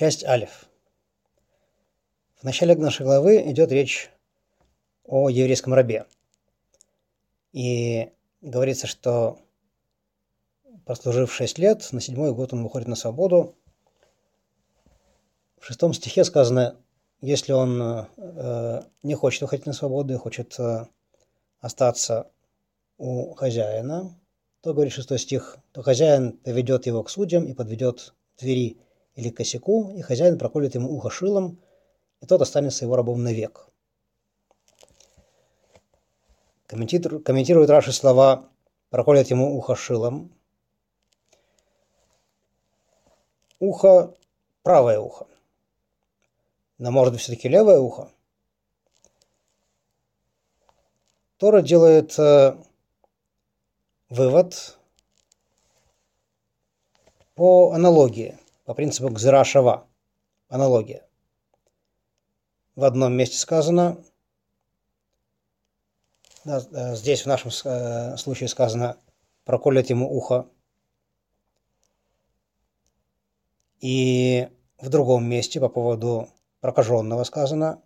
Часть Алиф. В начале нашей главы идет речь о еврейском рабе. И говорится, что прослужив 6 лет, на седьмой год он выходит на свободу. В шестом стихе сказано, если он э, не хочет выходить на свободу и хочет э, остаться у хозяина, то, говорит шестой стих, то хозяин поведет его к судьям и подведет двери или косяку, и хозяин проколет ему ухо шилом, и тот останется его рабом навек. Комментирует, комментирует Раши слова «проколет ему ухо шилом». Ухо – правое ухо. Но может быть все-таки левое ухо? Тора делает э, вывод по аналогии – по принципу Гзырашава. Аналогия. В одном месте сказано, да, э, здесь в нашем э, случае сказано, проколет ему ухо. И в другом месте по поводу прокаженного сказано,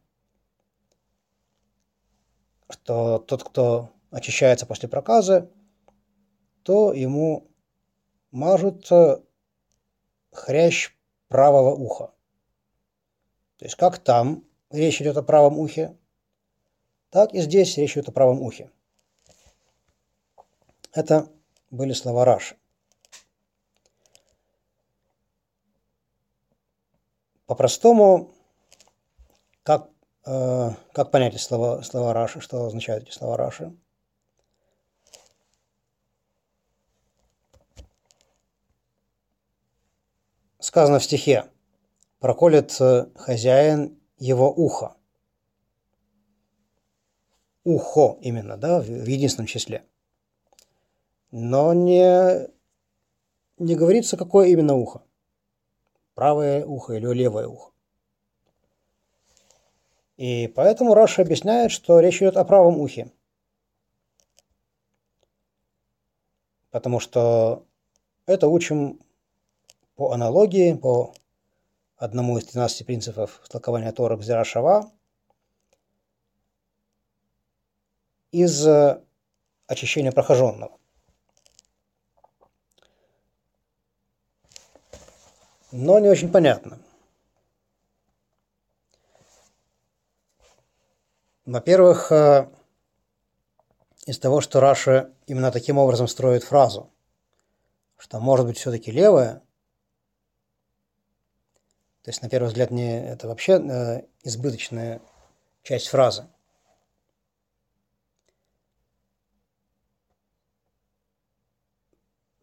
что тот, кто очищается после проказа, то ему мажут хрящ правого уха. То есть как там речь идет о правом ухе, так и здесь речь идет о правом ухе. Это были слова Раши. По-простому, как, э, как понять слова, слова Раши, что означают эти слова Раши? Сказано в стихе, проколет э, хозяин его ухо. Ухо именно, да, в единственном числе. Но не, не говорится, какое именно ухо. Правое ухо или левое ухо. И поэтому Раша объясняет, что речь идет о правом ухе. Потому что это учим по аналогии, по одному из 13 принципов толкования Тора Гзирашава, из э, очищения прохоженного. Но не очень понятно. Во-первых, э, из того, что Раша именно таким образом строит фразу, что может быть все-таки левая, то есть, на первый взгляд, не, это вообще э, избыточная часть фразы.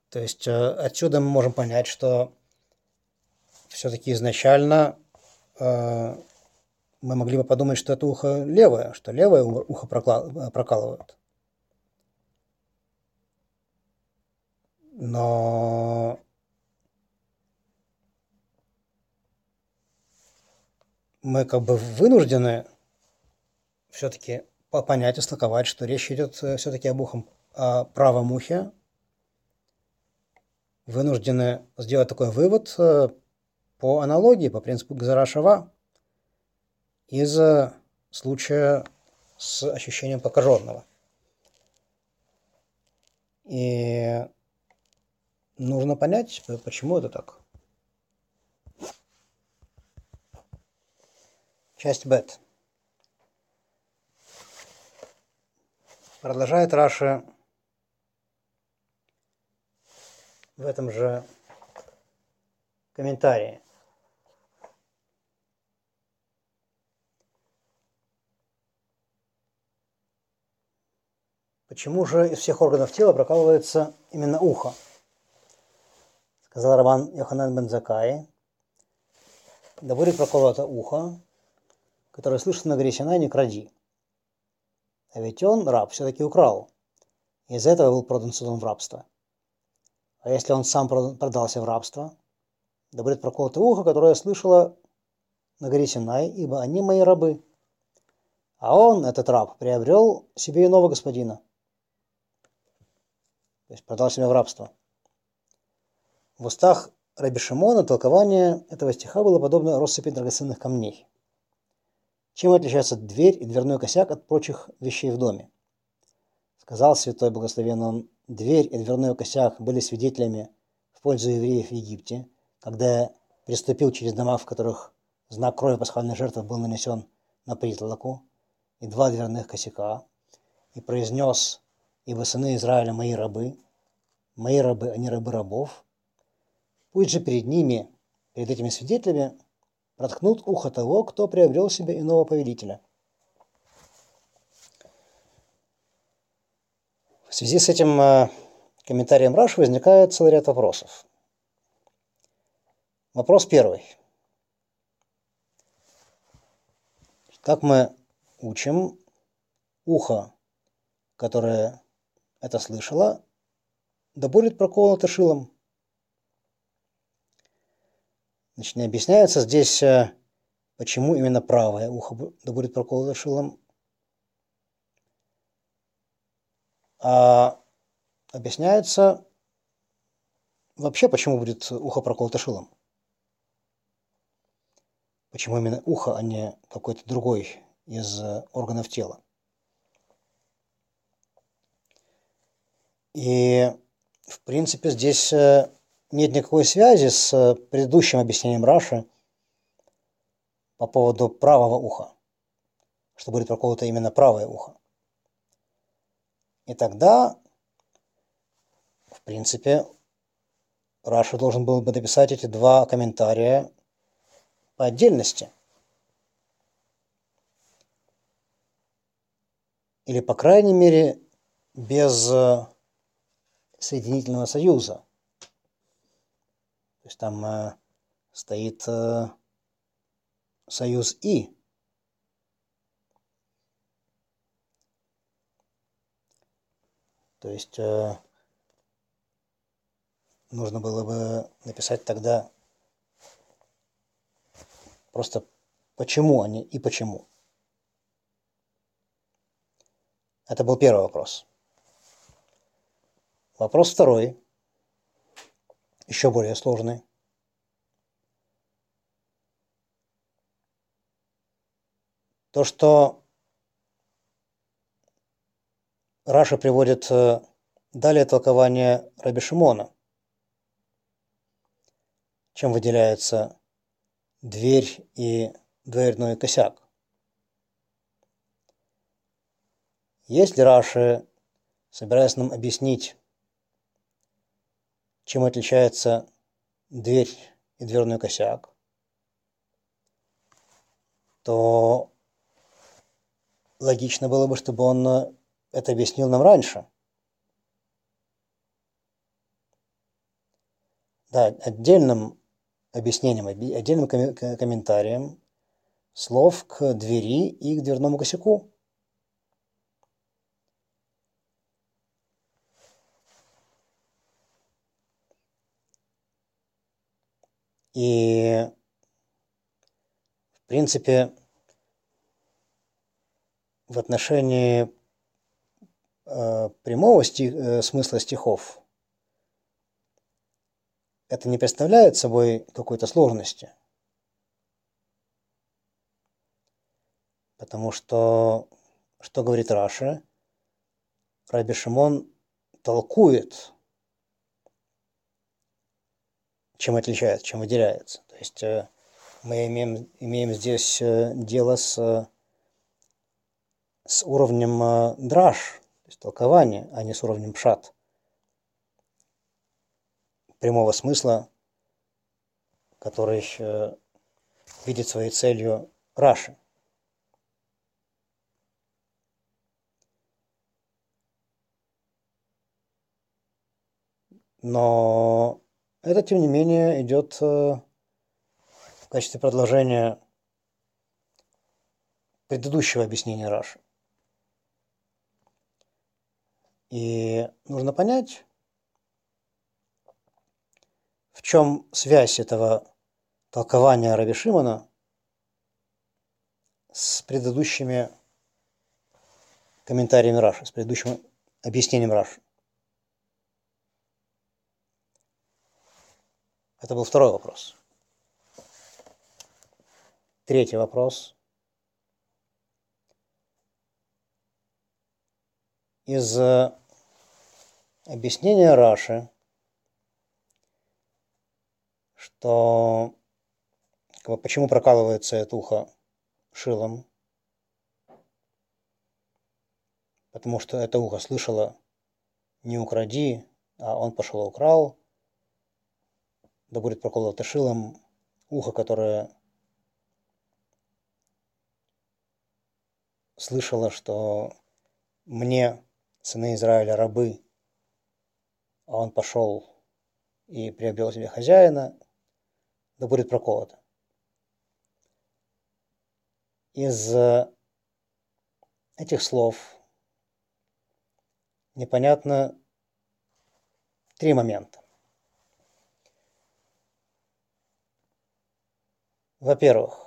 То есть э, отсюда мы можем понять, что все-таки изначально э, мы могли бы подумать, что это ухо левое, что левое ухо прокалывают. Но мы как бы вынуждены все-таки понять, истолковать, что речь идет э, все-таки об ухом, о правом ухе. Вынуждены сделать такой вывод э, по аналогии, по принципу Газарашева из э, случая с ощущением покаженного. И нужно понять, почему это так. Часть бет. Продолжает Раши в этом же комментарии. Почему же из всех органов тела прокалывается именно ухо? Сказал Раван Йоханан Бензакай. Да будет проколото ухо, который слышит на горе Синай, не кради. А ведь он, раб, все-таки украл. И из-за этого был продан судом в рабство. А если он сам продался в рабство, да будет проколото ухо, которое слышала на горе Синай, ибо они мои рабы. А он, этот раб, приобрел себе иного господина. То есть продал себя в рабство. В устах Раби Шимона толкование этого стиха было подобно россыпи драгоценных камней. Чем отличается дверь и дверной косяк от прочих вещей в доме? Сказал святой благословенный он, дверь и дверной косяк были свидетелями в пользу евреев в Египте, когда приступил через дома, в которых знак крови пасхальной жертвы был нанесен на притолоку, и два дверных косяка, и произнес, ибо сыны Израиля мои рабы, мои рабы, они рабы рабов, пусть же перед ними, перед этими свидетелями, проткнут ухо того, кто приобрел себе иного повелителя. В связи с этим э, комментарием Раш возникает целый ряд вопросов. Вопрос первый. Как мы учим, ухо, которое это слышало, да будет проколото шилом. Значит, не объясняется здесь, э, почему именно правое ухо да будет проколото шилом, а объясняется вообще, почему будет ухо проколото шилом. Почему именно ухо, а не какой-то другой из э, органов тела. И, в принципе, здесь э, нет никакой связи с э, предыдущим объяснением Раши по поводу правого уха, что будет проколото именно правое ухо. И тогда, в принципе, Раша должен был бы написать эти два комментария по отдельности. Или, по крайней мере, без э, соединительного союза. То есть там э, стоит э, союз «и». То есть э, нужно было бы написать тогда просто почему они и почему. Это был первый вопрос. Вопрос второй еще более сложный. То, что Раша приводит э, далее толкование Раби Шимона, чем выделяется дверь и дверной косяк. Если Раши, собираясь нам объяснить чем отличается дверь и дверной косяк, то логично было бы, чтобы он это объяснил нам раньше. Да, отдельным объяснением, отдельным комментарием слов к двери и к дверному косяку. И, в принципе, в отношении э, прямого стих, э, смысла стихов это не представляет собой какой-то сложности. Потому что, что говорит Раша, Раби Шимон толкует чем отличается, чем выделяется. То есть э, мы имеем, имеем здесь э, дело с, с уровнем э, драж, то есть толкования, а не с уровнем пшат. Прямого смысла, который видит своей целью Раши. Но это, тем не менее, идет э, в качестве продолжения предыдущего объяснения Раши. И нужно понять, в чем связь этого толкования Раби Шимона с предыдущими комментариями Раши, с предыдущим объяснением Раши. Это был второй вопрос. Третий вопрос. Из э, объяснения Раши, что почему прокалывается это ухо шилом, потому что это ухо слышало «не укради», а он пошел и украл, да будет проколото шилом ухо, которое слышало, что мне, сыны Израиля, рабы, а он пошел и приобрел себе хозяина, да будет проколото. Из этих слов непонятно три момента. Во-первых,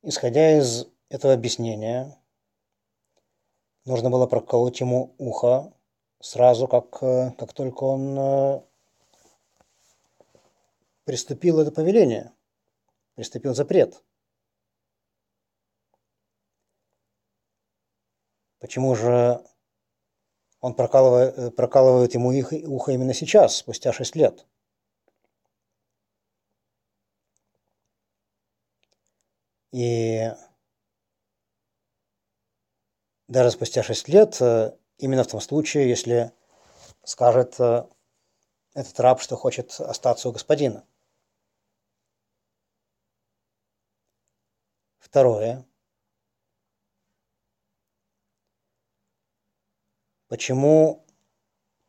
исходя из этого объяснения, нужно было проколоть ему ухо сразу, как, как только он э, приступил это повеление, приступил запрет. Почему же он прокалывает, прокалывает ему их, ухо именно сейчас, спустя шесть лет? И даже спустя шесть лет, э, именно в том случае, если скажет э, этот раб, что хочет остаться у господина. Второе. Почему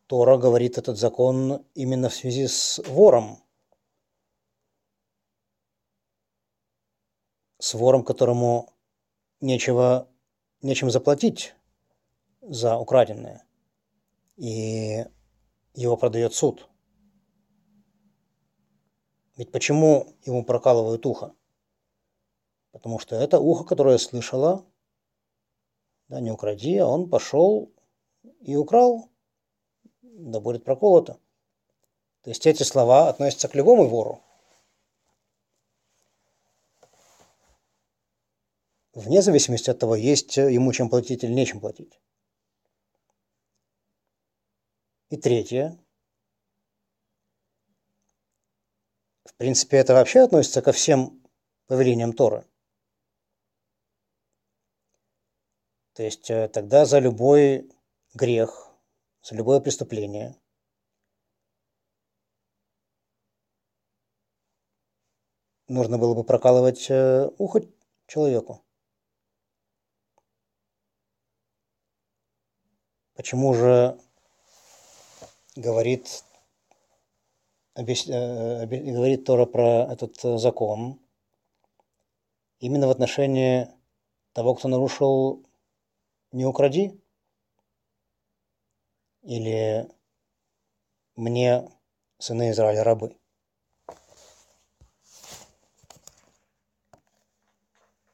Тора говорит этот закон именно в связи с вором? С вором, которому нечего, нечем заплатить за украденное, и его продает суд. Ведь почему ему прокалывают ухо? Потому что это ухо, которое слышало, да, не укради, а он пошел и украл, да будет проколото. То есть эти слова относятся к любому вору. Вне зависимости от того, есть ему чем платить или нечем платить. И третье. В принципе, это вообще относится ко всем повелениям Торы. То есть э, тогда за любой грех, за любое преступление нужно было бы прокалывать э, ухо человеку. Почему же говорит, объяс... Э, говорит Тора про этот э, закон именно в отношении того, кто нарушил «не укради» или «мне, сыны Израиля, рабы».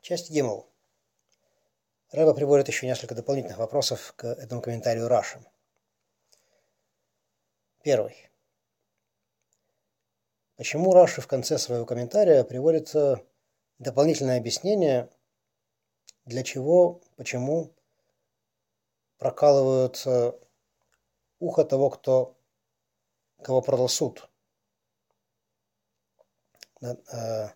Часть Гимл. Рэба приводит еще несколько дополнительных вопросов к этому комментарию Раши. Первый. Почему Раши в конце своего комментария приводит дополнительное объяснение, для чего, почему прокалывают ухо того, кто, кого продал суд. Э,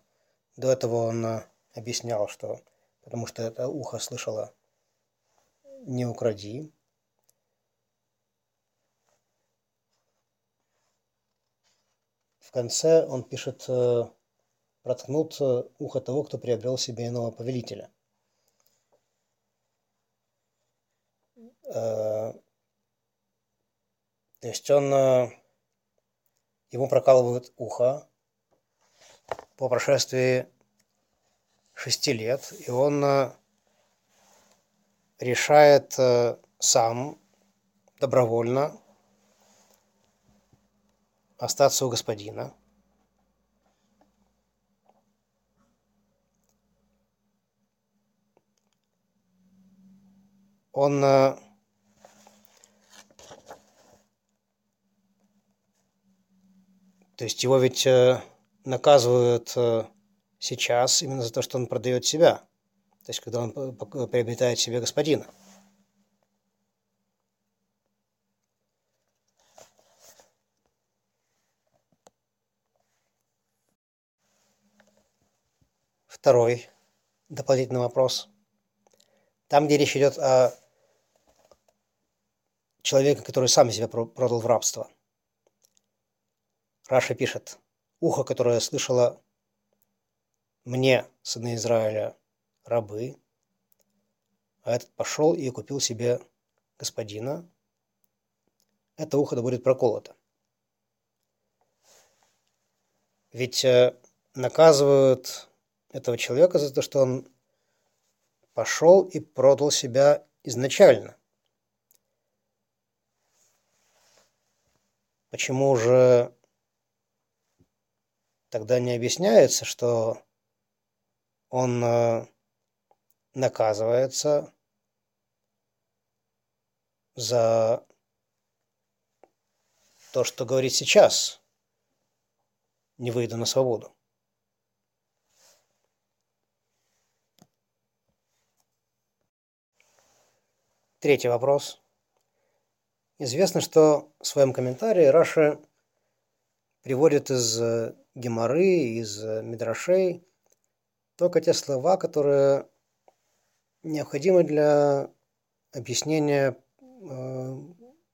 до этого он объяснял, что потому что это ухо слышало «не укради». В конце он пишет э, «проткнут э, ухо того, кто приобрел себе иного повелителя». Э, то есть он, ему прокалывают ухо по прошествии шести лет, и он э, решает э, сам добровольно остаться у господина. Он э, То есть его ведь наказывают сейчас именно за то, что он продает себя. То есть когда он приобретает себе господина. Второй дополнительный вопрос. Там, где речь идет о человеке, который сам себя продал в рабство. Раша пишет, ухо, которое слышало мне, сыны Израиля, рабы, а этот пошел и купил себе господина, это ухо будет проколото. Ведь э, наказывают этого человека за то, что он пошел и продал себя изначально. Почему же тогда не объясняется, что он э, наказывается за то, что говорит сейчас, не выйду на свободу. Третий вопрос. Известно, что в своем комментарии Раша приводит из э, Геморы, из э, Мидрашей только те слова, которые необходимы для объяснения э,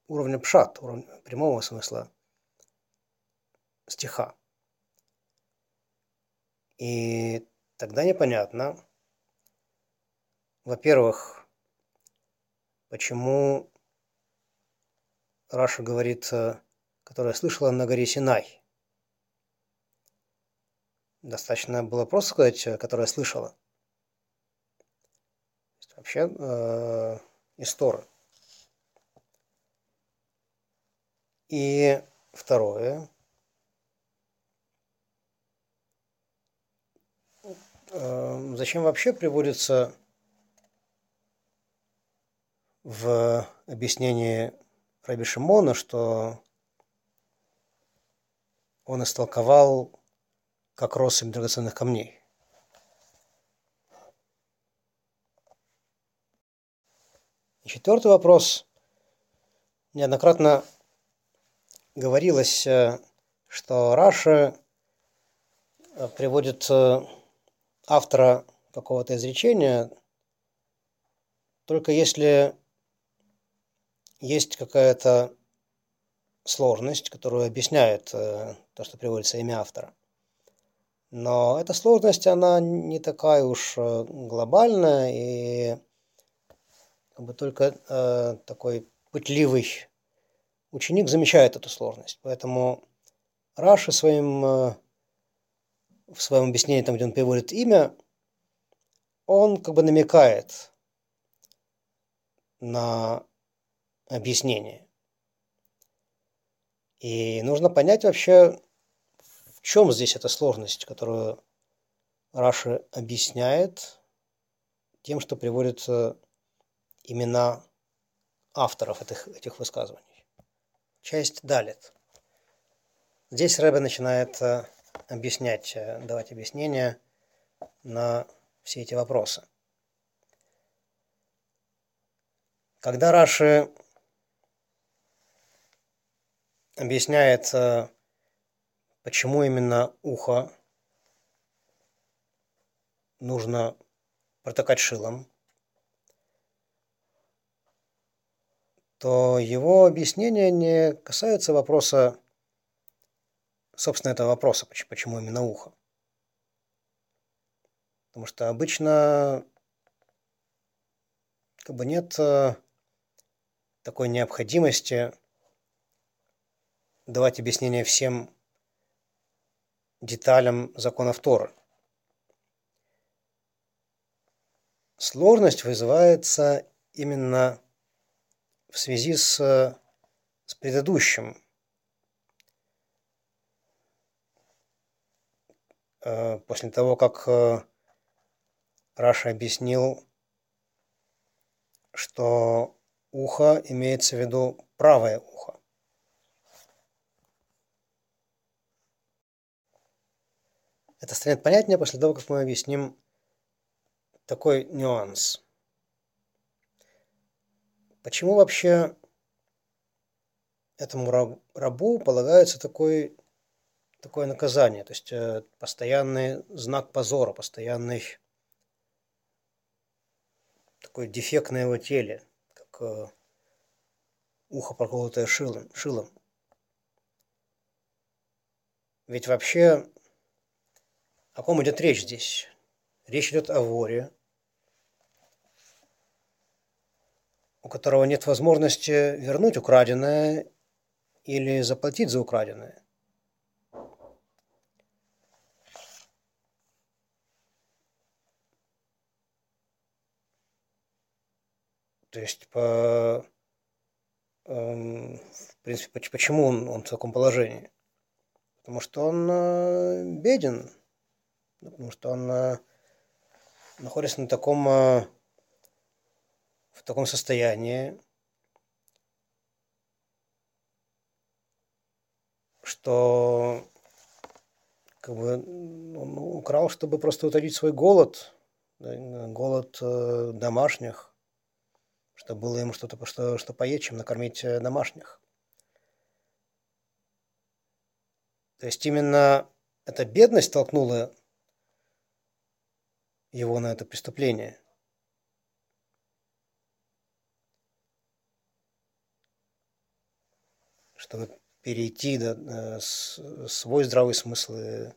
уровня пшат, уровня прямого смысла стиха. И тогда непонятно, во-первых, почему Раша говорит, э, которая слышала на горе Синай. Достаточно было просто сказать, э, которая слышала. Вообще э. И второе. Э, зачем вообще приводится в объяснении Раби Шимона, что он истолковал как россыпь драгоценных камней. И четвертый вопрос. Неоднократно говорилось, э, что Раша э, приводит э, автора какого-то изречения, только если есть какая-то сложность, которую объясняет то, что приводится имя автора. Но эта сложность, она не такая уж э, глобальная, и как бы только э, такой пытливый ученик замечает эту сложность. Поэтому Раши своим, э, в своем объяснении, там, где он приводит имя, он как бы намекает на объяснение. И нужно понять вообще, в чем здесь эта сложность, которую Раши объясняет тем, что приводит имена авторов этих, этих высказываний. Часть Далит. Здесь Рэбе начинает э, объяснять, э, давать объяснения на все эти вопросы. Когда Раши объясняет, почему именно ухо нужно протыкать шилом, то его объяснение не касается вопроса, собственно, этого вопроса, почему именно ухо. Потому что обычно как бы нет э, такой необходимости давать объяснение всем деталям законов Торы. Сложность вызывается именно в связи с, с предыдущим. Э, после того, как э, Раша объяснил, что ухо имеется в виду правое ухо. Это станет понятнее после того, как мы объясним такой нюанс. Почему вообще этому рабу полагается такой, такое наказание, то есть э, постоянный знак позора, постоянный такой дефект на его теле, как э, ухо проколотое шилом. шилом. Ведь вообще о ком идет речь здесь? Речь идет о воре, у которого нет возможности вернуть украденное или заплатить за украденное. То есть, по, э, в принципе, почему он, он в таком положении? Потому что он э, беден, потому что он э, находится на таком, э, в таком состоянии, что как бы он украл, чтобы просто утолить свой голод, голод э, домашних, чтобы было ему что-то что, что поесть, чем накормить домашних. То есть именно эта бедность толкнула его на это преступление. Чтобы перейти да, э, свой здравый смысл и,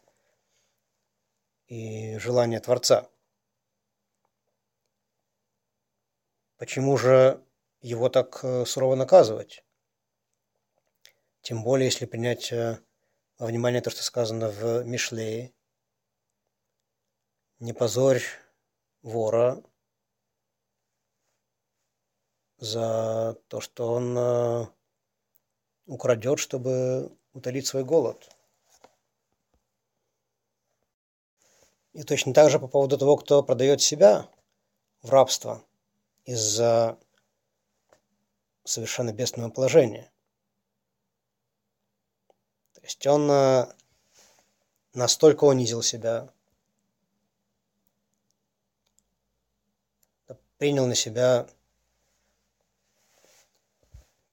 и желание Творца. Почему же его так э, сурово наказывать? Тем более, если принять э, во внимание то, что сказано в Мишлее. Не позорь вора за то, что он украдет, чтобы утолить свой голод. И точно так же по поводу того, кто продает себя в рабство из-за совершенно бедственного положения. То есть он э, настолько унизил себя, принял на себя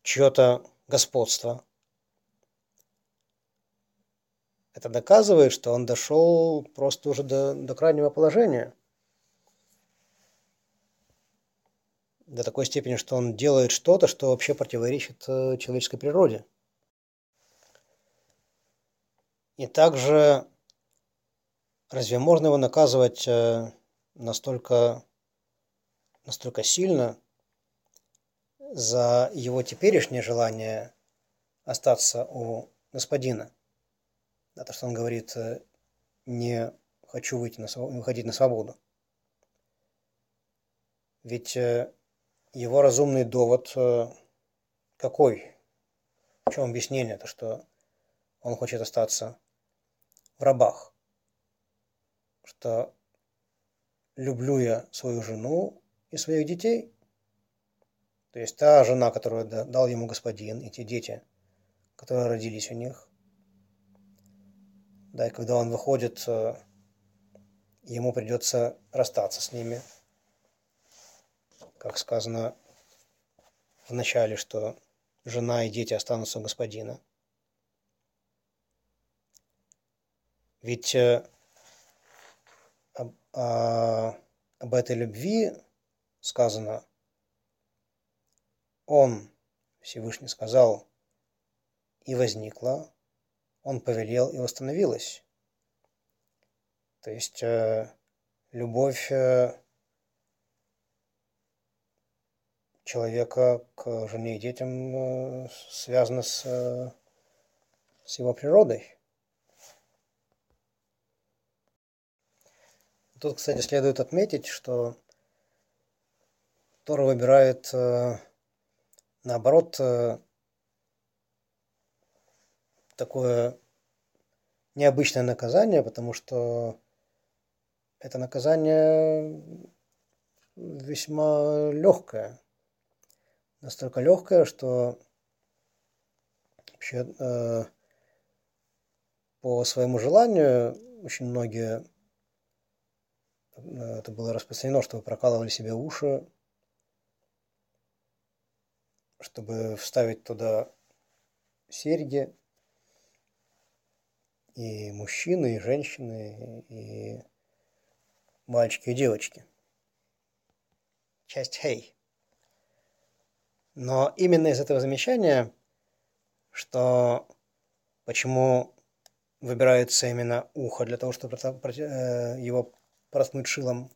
чье-то господства. Это доказывает, что он дошел просто уже до, до крайнего положения. До такой степени, что он делает что-то, что вообще противоречит э, человеческой природе. И также разве можно его наказывать э, настолько, настолько сильно, за его теперешнее желание остаться у господина. Да, то, что он говорит, э, не хочу выйти на, выходить на свободу. Ведь э, его разумный довод э, какой? В чем объяснение? То, что он хочет остаться в рабах. Что люблю я свою жену и своих детей – то есть та жена, которую дал ему господин, и те дети, которые родились у них. Да, и когда он выходит, э, ему придется расстаться с ними. Как сказано в начале, что жена и дети останутся у господина. Ведь э, а, об этой любви сказано – он, Всевышний, сказал, и возникла, он повелел, и восстановилась. То есть э, любовь э, человека к жене и детям э, связана с, э, с его природой. Тут, кстати, следует отметить, что Тора выбирает э, наоборот, э, такое необычное наказание, потому что это наказание весьма легкое. Настолько легкое, что вообще э, по своему желанию очень многие это было распространено, чтобы прокалывали себе уши, чтобы вставить туда серьги. И мужчины, и женщины, и мальчики, и девочки. Часть «Хей». Но именно из этого замечания, что почему выбирается именно ухо для того, чтобы э, его проткнуть шилом,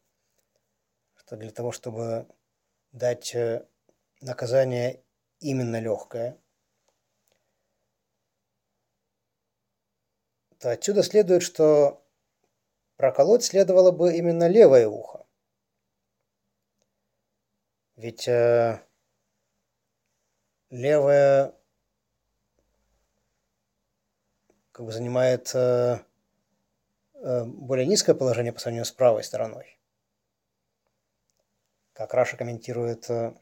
что для того, чтобы дать э, наказание именно легкое, то отсюда следует, что проколоть следовало бы именно левое ухо. Ведь э, левое как бы занимает э, э, более низкое положение по сравнению с правой стороной. Как Раша комментирует э,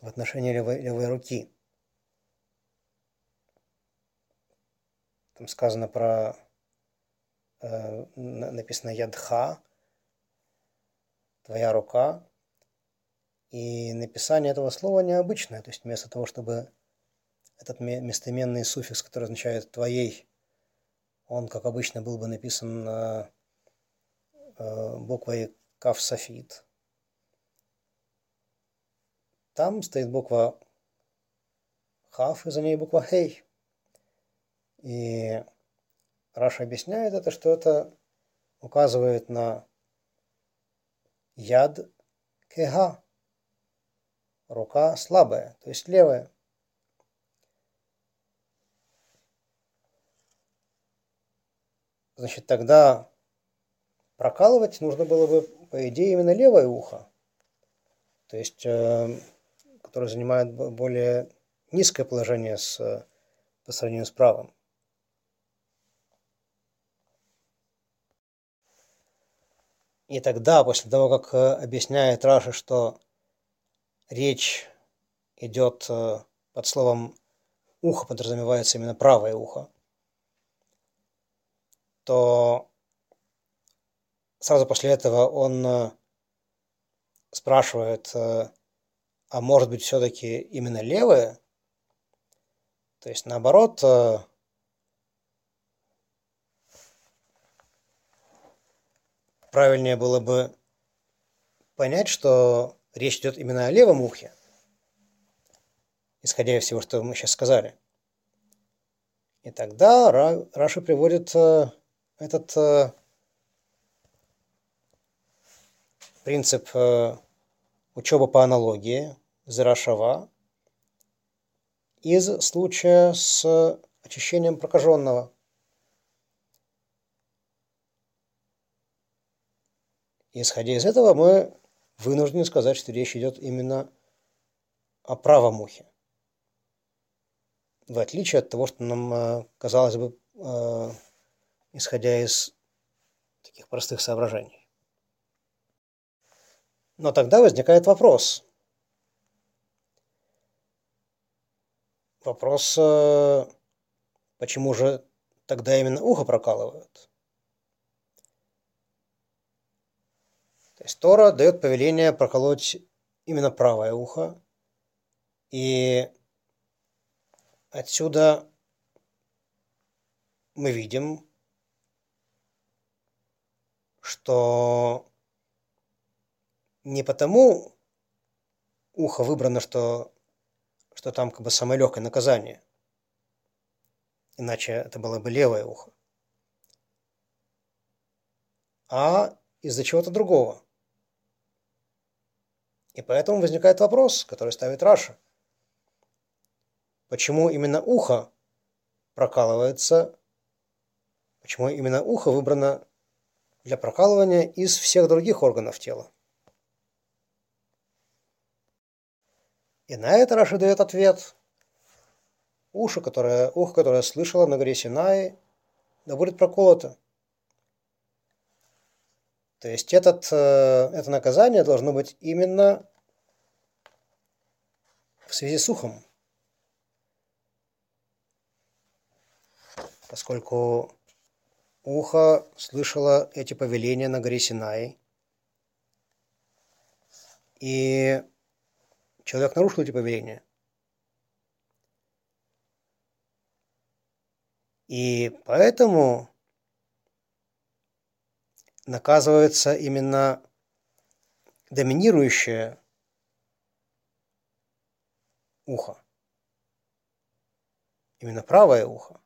в отношении левой, левой руки. Там сказано про э, написано ядха, твоя рука. И написание этого слова необычное. То есть вместо того, чтобы этот местоименный суффикс, который означает «твоей», он, как обычно, был бы написан э, буквой «кав софит». Там стоит буква «хав», и за ней буква «хей». И Раша объясняет это, что это указывает на яд кега, рука слабая, то есть левая. Значит, тогда прокалывать нужно было бы, по идее, именно левое ухо. То есть, которое занимает более низкое положение с, по сравнению с правым. И тогда, после того, как э, объясняет Раша, что речь идет э, под словом ухо, подразумевается именно правое ухо, то сразу после этого он э, спрашивает, а может быть все-таки именно левое? То есть наоборот, э, правильнее было бы понять, что речь идет именно о левом ухе, исходя из всего, что мы сейчас сказали. И тогда Раша приводит этот э, принцип э, учебы по аналогии Зарашава из случая с очищением прокаженного. Исходя из этого, мы вынуждены сказать, что речь идет именно о правом ухе. В отличие от того, что нам э, казалось бы э, исходя из таких простых соображений. Но тогда возникает вопрос. Вопрос, э, почему же тогда именно ухо прокалывают? То есть Тора дает повеление проколоть именно правое ухо. И отсюда мы видим, что не потому ухо выбрано, что, что там как бы самое легкое наказание. Иначе это было бы левое ухо. А из-за чего-то другого. И поэтому возникает вопрос, который ставит Раша. Почему именно ухо прокалывается? Почему именно ухо выбрано для прокалывания из всех других органов тела. И на это Раши дает ответ. Уши, которое, ухо, которое слышало на горе Синай, да будет проколото. То есть этот, э, это наказание должно быть именно в связи с ухом. Поскольку ухо слышало эти повеления на горе Синай. И человек нарушил эти повеления. И поэтому наказывается именно доминирующее ухо. Именно правое ухо.